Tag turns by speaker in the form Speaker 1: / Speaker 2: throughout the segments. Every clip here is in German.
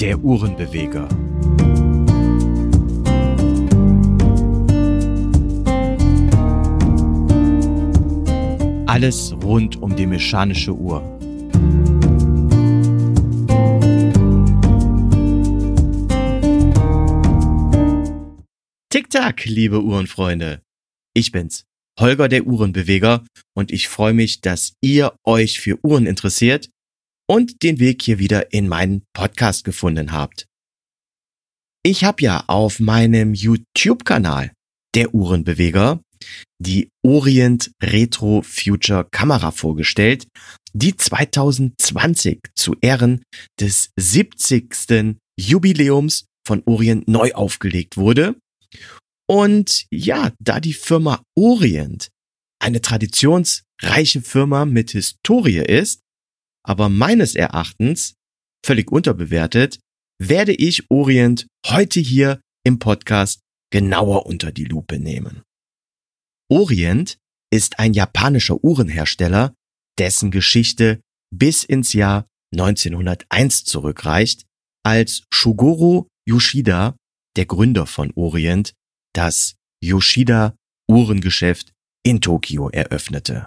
Speaker 1: der Uhrenbeweger. Alles rund um die mechanische Uhr. Tick-Tack, liebe Uhrenfreunde. Ich bin's, Holger der Uhrenbeweger und ich freue mich, dass ihr euch für Uhren interessiert und den Weg hier wieder in meinen Podcast gefunden habt. Ich habe ja auf meinem YouTube-Kanal der Uhrenbeweger die Orient Retro Future Kamera vorgestellt, die 2020 zu Ehren des 70. Jubiläums von Orient neu aufgelegt wurde. Und ja, da die Firma Orient eine traditionsreiche Firma mit Historie ist, aber meines Erachtens völlig unterbewertet, werde ich Orient heute hier im Podcast genauer unter die Lupe nehmen. Orient ist ein japanischer Uhrenhersteller, dessen Geschichte bis ins Jahr 1901 zurückreicht, als Shugoro Yoshida, der Gründer von Orient, das Yoshida Uhrengeschäft in Tokio eröffnete.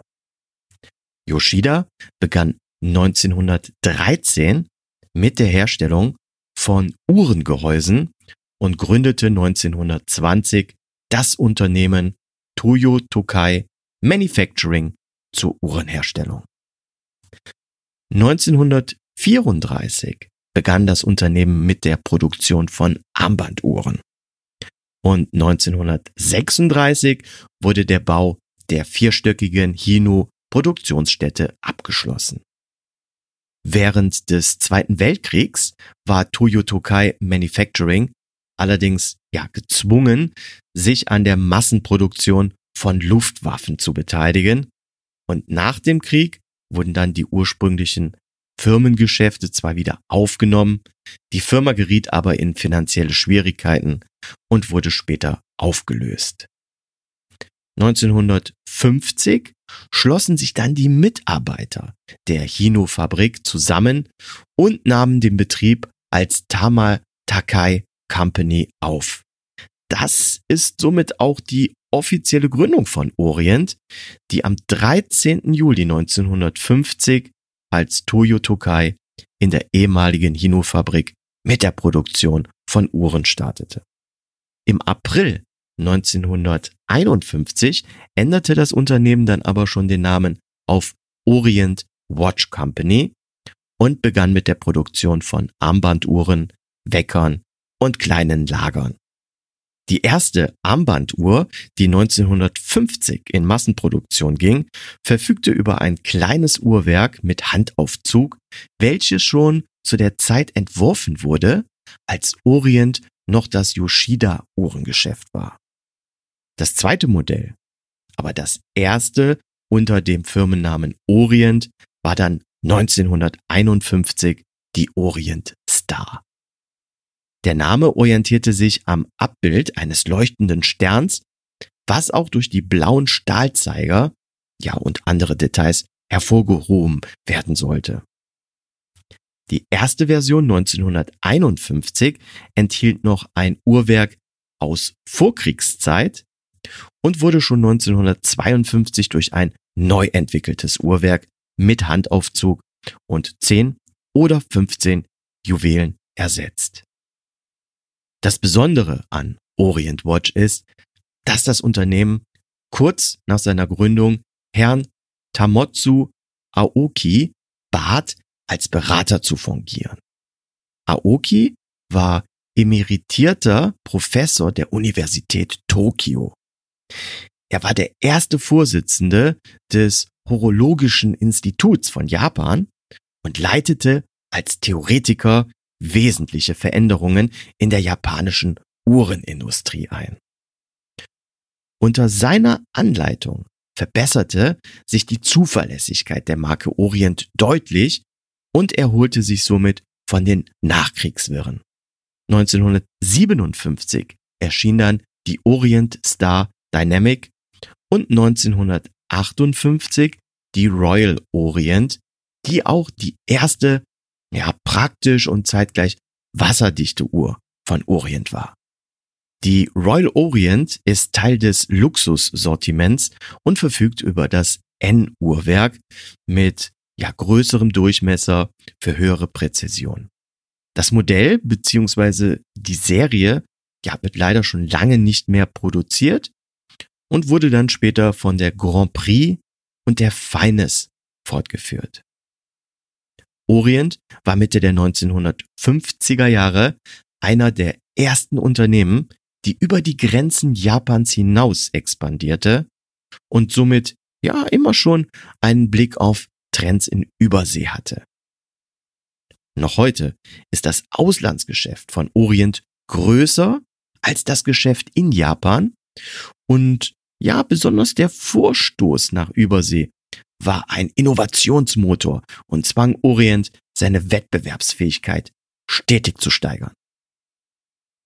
Speaker 1: Yoshida begann 1913 mit der Herstellung von Uhrengehäusen und gründete 1920 das Unternehmen Toyo Tokai Manufacturing zur Uhrenherstellung. 1934 begann das Unternehmen mit der Produktion von Armbanduhren. Und 1936 wurde der Bau der vierstöckigen Hino Produktionsstätte abgeschlossen. Während des Zweiten Weltkriegs war Toyo Tokai Manufacturing allerdings ja gezwungen, sich an der Massenproduktion von Luftwaffen zu beteiligen. Und nach dem Krieg wurden dann die ursprünglichen Firmengeschäfte zwar wieder aufgenommen, die Firma geriet aber in finanzielle Schwierigkeiten und wurde später aufgelöst. 1950 schlossen sich dann die Mitarbeiter der Hino-Fabrik zusammen und nahmen den Betrieb als Tama Takai Company auf. Das ist somit auch die offizielle Gründung von Orient, die am 13. Juli 1950 als Toyo Tokai in der ehemaligen Hino-Fabrik mit der Produktion von Uhren startete. Im April 1951 änderte das Unternehmen dann aber schon den Namen auf Orient Watch Company und begann mit der Produktion von Armbanduhren, Weckern und kleinen Lagern. Die erste Armbanduhr, die 1950 in Massenproduktion ging, verfügte über ein kleines Uhrwerk mit Handaufzug, welches schon zu der Zeit entworfen wurde, als Orient noch das Yoshida Uhrengeschäft war. Das zweite Modell, aber das erste unter dem Firmennamen Orient, war dann 1951 die Orient Star. Der Name orientierte sich am Abbild eines leuchtenden Sterns, was auch durch die blauen Stahlzeiger, ja und andere Details hervorgehoben werden sollte. Die erste Version 1951 enthielt noch ein Uhrwerk aus Vorkriegszeit, und wurde schon 1952 durch ein neu entwickeltes Uhrwerk mit Handaufzug und 10 oder 15 Juwelen ersetzt. Das Besondere an Orient Watch ist, dass das Unternehmen kurz nach seiner Gründung Herrn Tamotsu Aoki bat, als Berater zu fungieren. Aoki war emeritierter Professor der Universität Tokio. Er war der erste Vorsitzende des Horologischen Instituts von Japan und leitete als Theoretiker wesentliche Veränderungen in der japanischen Uhrenindustrie ein. Unter seiner Anleitung verbesserte sich die Zuverlässigkeit der Marke Orient deutlich und erholte sich somit von den Nachkriegswirren. 1957 erschien dann die Orient Star Dynamic und 1958 die Royal Orient, die auch die erste, ja, praktisch und zeitgleich wasserdichte Uhr von Orient war. Die Royal Orient ist Teil des Luxussortiments und verfügt über das N-Uhrwerk mit ja, größerem Durchmesser für höhere Präzision. Das Modell bzw. die Serie ja, wird leider schon lange nicht mehr produziert und wurde dann später von der Grand Prix und der Feines fortgeführt. Orient war Mitte der 1950er Jahre einer der ersten Unternehmen, die über die Grenzen Japans hinaus expandierte und somit ja immer schon einen Blick auf Trends in Übersee hatte. Noch heute ist das Auslandsgeschäft von Orient größer als das Geschäft in Japan und ja, besonders der Vorstoß nach Übersee war ein Innovationsmotor und zwang Orient, seine Wettbewerbsfähigkeit stetig zu steigern.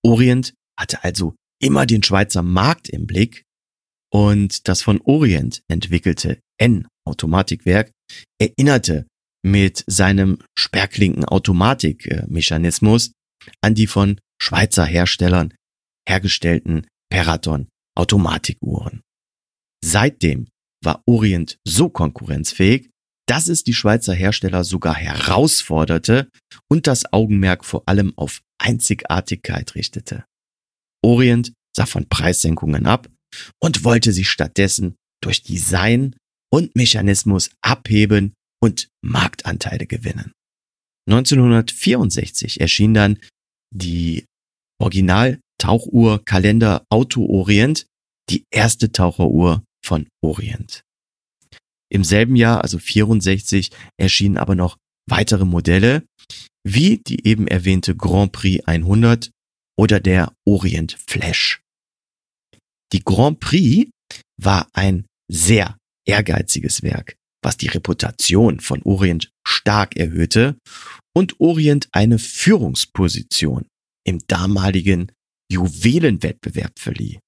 Speaker 1: Orient hatte also immer den Schweizer Markt im Blick und das von Orient entwickelte N-Automatikwerk erinnerte mit seinem Sperrklinken-Automatikmechanismus an die von Schweizer Herstellern hergestellten Peraton Automatikuhren. Seitdem war Orient so konkurrenzfähig, dass es die Schweizer Hersteller sogar herausforderte und das Augenmerk vor allem auf Einzigartigkeit richtete. Orient sah von Preissenkungen ab und wollte sich stattdessen durch Design und Mechanismus abheben und Marktanteile gewinnen. 1964 erschien dann die Original Tauchuhr Kalender Auto Orient, die erste Taucheruhr von Orient. Im selben Jahr, also 64, erschienen aber noch weitere Modelle, wie die eben erwähnte Grand Prix 100 oder der Orient Flash. Die Grand Prix war ein sehr ehrgeiziges Werk, was die Reputation von Orient stark erhöhte und Orient eine Führungsposition im damaligen Juwelenwettbewerb verlieh.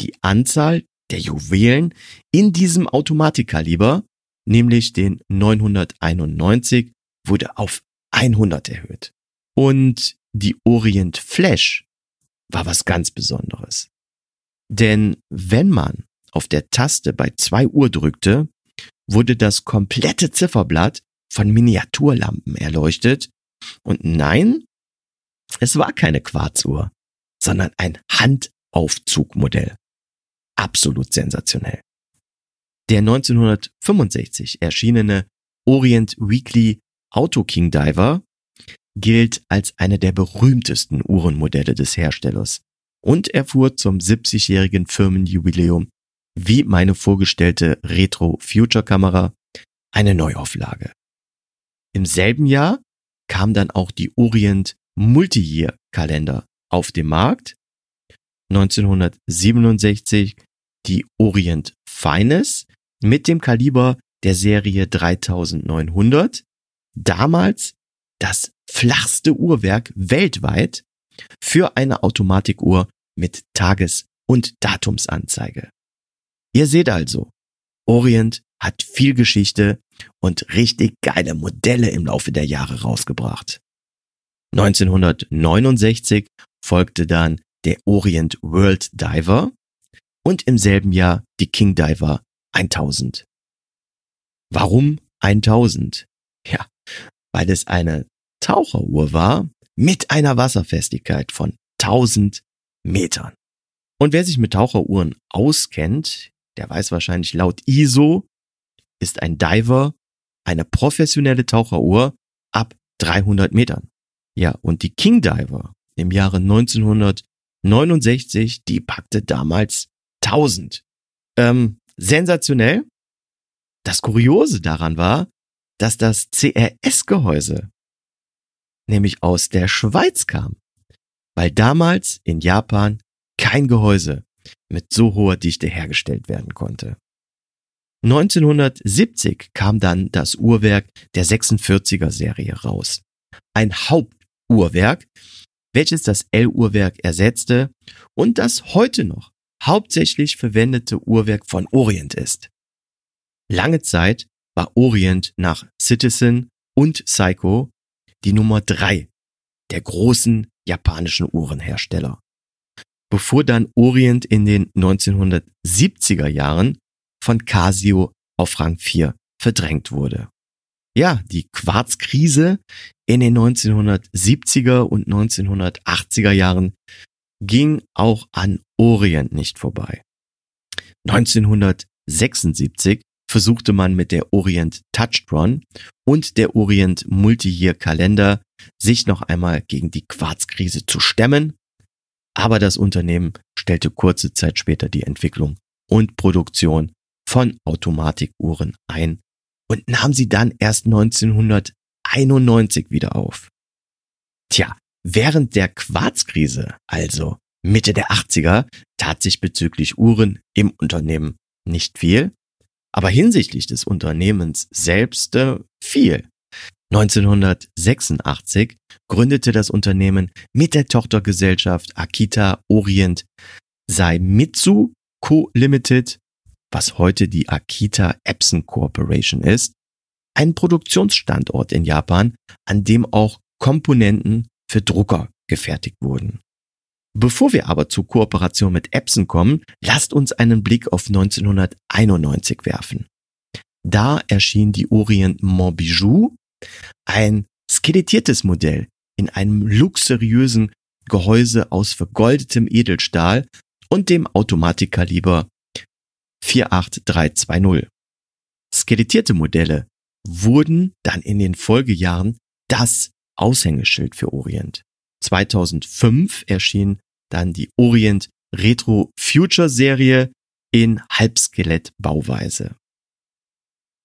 Speaker 1: Die Anzahl der Juwelen in diesem Automatikkaliber, nämlich den 991, wurde auf 100 erhöht. Und die Orient Flash war was ganz Besonderes. Denn wenn man auf der Taste bei 2 Uhr drückte, wurde das komplette Zifferblatt von Miniaturlampen erleuchtet. Und nein, es war keine Quarzuhr, sondern ein Handaufzugmodell. Absolut sensationell. Der 1965 erschienene Orient Weekly Auto King Diver gilt als eine der berühmtesten Uhrenmodelle des Herstellers und erfuhr zum 70-jährigen Firmenjubiläum wie meine vorgestellte Retro Future Kamera eine Neuauflage. Im selben Jahr kam dann auch die Orient Multi-Year Kalender auf dem Markt. 1967 die Orient Finest mit dem Kaliber der Serie 3900. Damals das flachste Uhrwerk weltweit für eine Automatikuhr mit Tages- und Datumsanzeige. Ihr seht also, Orient hat viel Geschichte und richtig geile Modelle im Laufe der Jahre rausgebracht. 1969 folgte dann der Orient World Diver und im selben Jahr die King Diver 1000. Warum 1000? Ja, weil es eine Taucheruhr war mit einer Wasserfestigkeit von 1000 Metern. Und wer sich mit Taucheruhren auskennt, der weiß wahrscheinlich laut ISO ist ein Diver eine professionelle Taucheruhr ab 300 Metern. Ja, und die King Diver im Jahre 1969, die packte damals 1000. Ähm, sensationell. Das Kuriose daran war, dass das CRS-Gehäuse nämlich aus der Schweiz kam, weil damals in Japan kein Gehäuse mit so hoher Dichte hergestellt werden konnte. 1970 kam dann das Uhrwerk der 46er Serie raus. Ein Hauptuhrwerk, welches das L-Uhrwerk ersetzte und das heute noch hauptsächlich verwendete Uhrwerk von Orient ist. Lange Zeit war Orient nach Citizen und Psycho die Nummer drei der großen japanischen Uhrenhersteller. Bevor dann Orient in den 1970er Jahren von Casio auf Rang 4 verdrängt wurde. Ja, die Quarzkrise in den 1970er und 1980er Jahren ging auch an Orient nicht vorbei. 1976 versuchte man mit der Orient Touchtron und der Orient Multi-Year Kalender sich noch einmal gegen die Quarzkrise zu stemmen, aber das Unternehmen stellte kurze Zeit später die Entwicklung und Produktion von Automatikuhren ein und nahm sie dann erst 1991 wieder auf. Tja, während der Quarzkrise, also Mitte der 80er, tat sich bezüglich Uhren im Unternehmen nicht viel, aber hinsichtlich des Unternehmens selbst äh, viel. 1986 gründete das Unternehmen mit der Tochtergesellschaft Akita Orient Saimitsu Co. Limited, was heute die Akita Epson Corporation ist, einen Produktionsstandort in Japan, an dem auch Komponenten für Drucker gefertigt wurden. Bevor wir aber zur Kooperation mit Epson kommen, lasst uns einen Blick auf 1991 werfen. Da erschien die Orient Montbijou, ein skelettiertes Modell in einem luxuriösen Gehäuse aus vergoldetem Edelstahl und dem Automatikkaliber 48320. Skelettierte Modelle wurden dann in den Folgejahren das Aushängeschild für Orient. 2005 erschien dann die Orient Retro Future Serie in Halbskelettbauweise.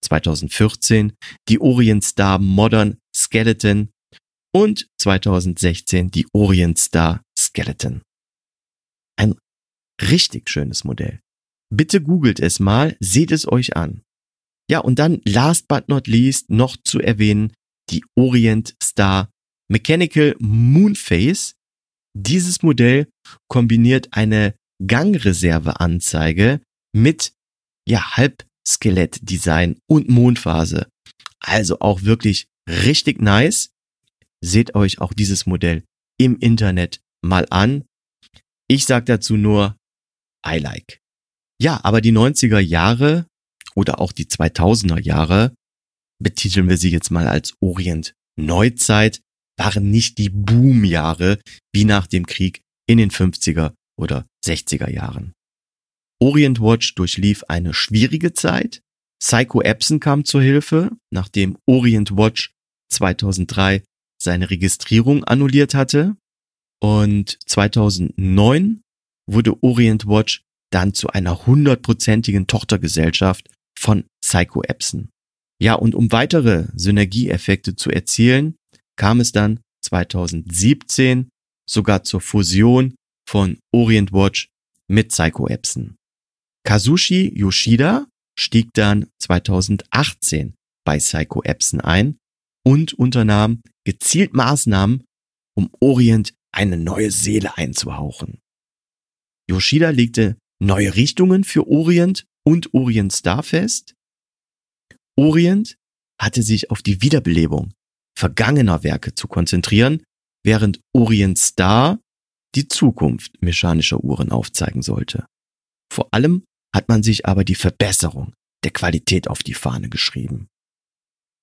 Speaker 1: 2014 die Orient Star Modern Skeleton und 2016 die Orient Star Skeleton. Ein richtig schönes Modell. Bitte googelt es mal, seht es euch an. Ja, und dann last but not least noch zu erwähnen die Orient Star Mechanical Moonface dieses Modell kombiniert eine Gangreserveanzeige mit ja, Halbskelettdesign und Mondphase. Also auch wirklich richtig nice. Seht euch auch dieses Modell im Internet mal an. Ich sag dazu nur I like. Ja, aber die 90er Jahre oder auch die 2000er Jahre betiteln wir sie jetzt mal als Orient Neuzeit waren nicht die Boomjahre wie nach dem Krieg in den 50er oder 60er Jahren. Orient Watch durchlief eine schwierige Zeit. Psycho Epson kam zur Hilfe, nachdem Orient Watch 2003 seine Registrierung annulliert hatte. Und 2009 wurde Orient Watch dann zu einer hundertprozentigen Tochtergesellschaft von Psycho Epson. Ja, und um weitere Synergieeffekte zu erzielen, kam es dann 2017 sogar zur Fusion von Orient Watch mit Psycho Epson. Kazushi Yoshida stieg dann 2018 bei Psycho Epson ein und unternahm gezielt Maßnahmen, um Orient eine neue Seele einzuhauchen. Yoshida legte neue Richtungen für Orient und Orient Star fest. Orient hatte sich auf die Wiederbelebung vergangener Werke zu konzentrieren, während Orient Star die Zukunft mechanischer Uhren aufzeigen sollte. Vor allem hat man sich aber die Verbesserung der Qualität auf die Fahne geschrieben.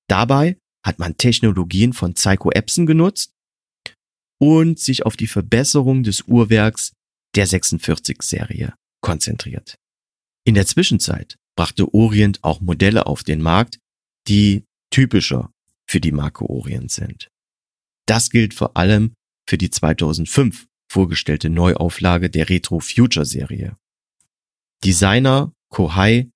Speaker 1: Dabei hat man Technologien von Psycho Epson genutzt und sich auf die Verbesserung des Uhrwerks der 46-Serie konzentriert. In der Zwischenzeit brachte Orient auch Modelle auf den Markt, die typischer für die Marke Orient sind. Das gilt vor allem für die 2005 vorgestellte Neuauflage der Retro Future Serie. Designer Kohai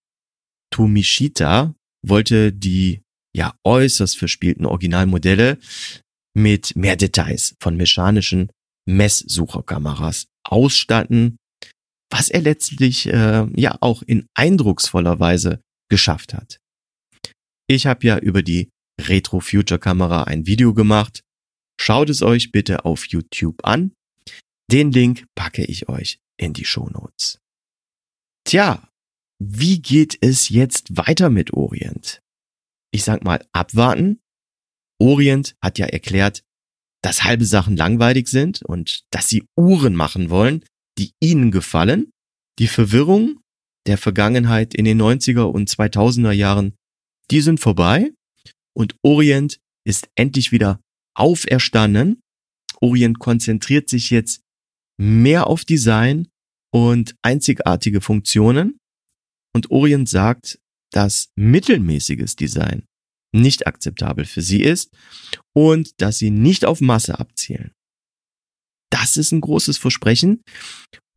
Speaker 1: Tomishita wollte die ja äußerst verspielten Originalmodelle mit mehr Details von mechanischen Messsucherkameras ausstatten, was er letztlich äh, ja auch in eindrucksvoller Weise geschafft hat. Ich habe ja über die Retro Future Kamera ein Video gemacht. Schaut es euch bitte auf YouTube an. Den Link packe ich euch in die Show Notes. Tja, wie geht es jetzt weiter mit Orient? Ich sag mal abwarten. Orient hat ja erklärt, dass halbe Sachen langweilig sind und dass sie Uhren machen wollen, die ihnen gefallen. Die Verwirrung der Vergangenheit in den 90er und 2000er Jahren, die sind vorbei und Orient ist endlich wieder auferstanden. Orient konzentriert sich jetzt mehr auf Design und einzigartige Funktionen und Orient sagt, dass mittelmäßiges Design nicht akzeptabel für sie ist und dass sie nicht auf Masse abzielen. Das ist ein großes Versprechen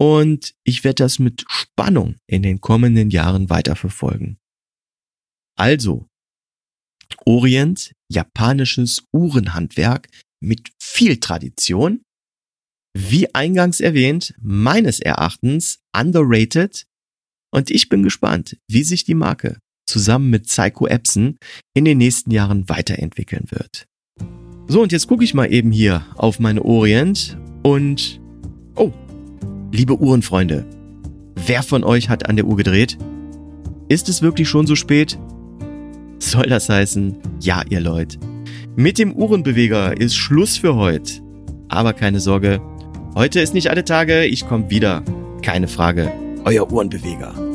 Speaker 1: und ich werde das mit Spannung in den kommenden Jahren weiterverfolgen. Also, Orient, japanisches Uhrenhandwerk mit viel Tradition. Wie eingangs erwähnt, meines Erachtens underrated. Und ich bin gespannt, wie sich die Marke zusammen mit Psycho Epson in den nächsten Jahren weiterentwickeln wird. So, und jetzt gucke ich mal eben hier auf meine Orient und... Oh, liebe Uhrenfreunde, wer von euch hat an der Uhr gedreht? Ist es wirklich schon so spät? Soll das heißen, ja, ihr Leute. Mit dem Uhrenbeweger ist Schluss für heute. Aber keine Sorge, heute ist nicht alle Tage, ich komme wieder. Keine Frage, euer Uhrenbeweger.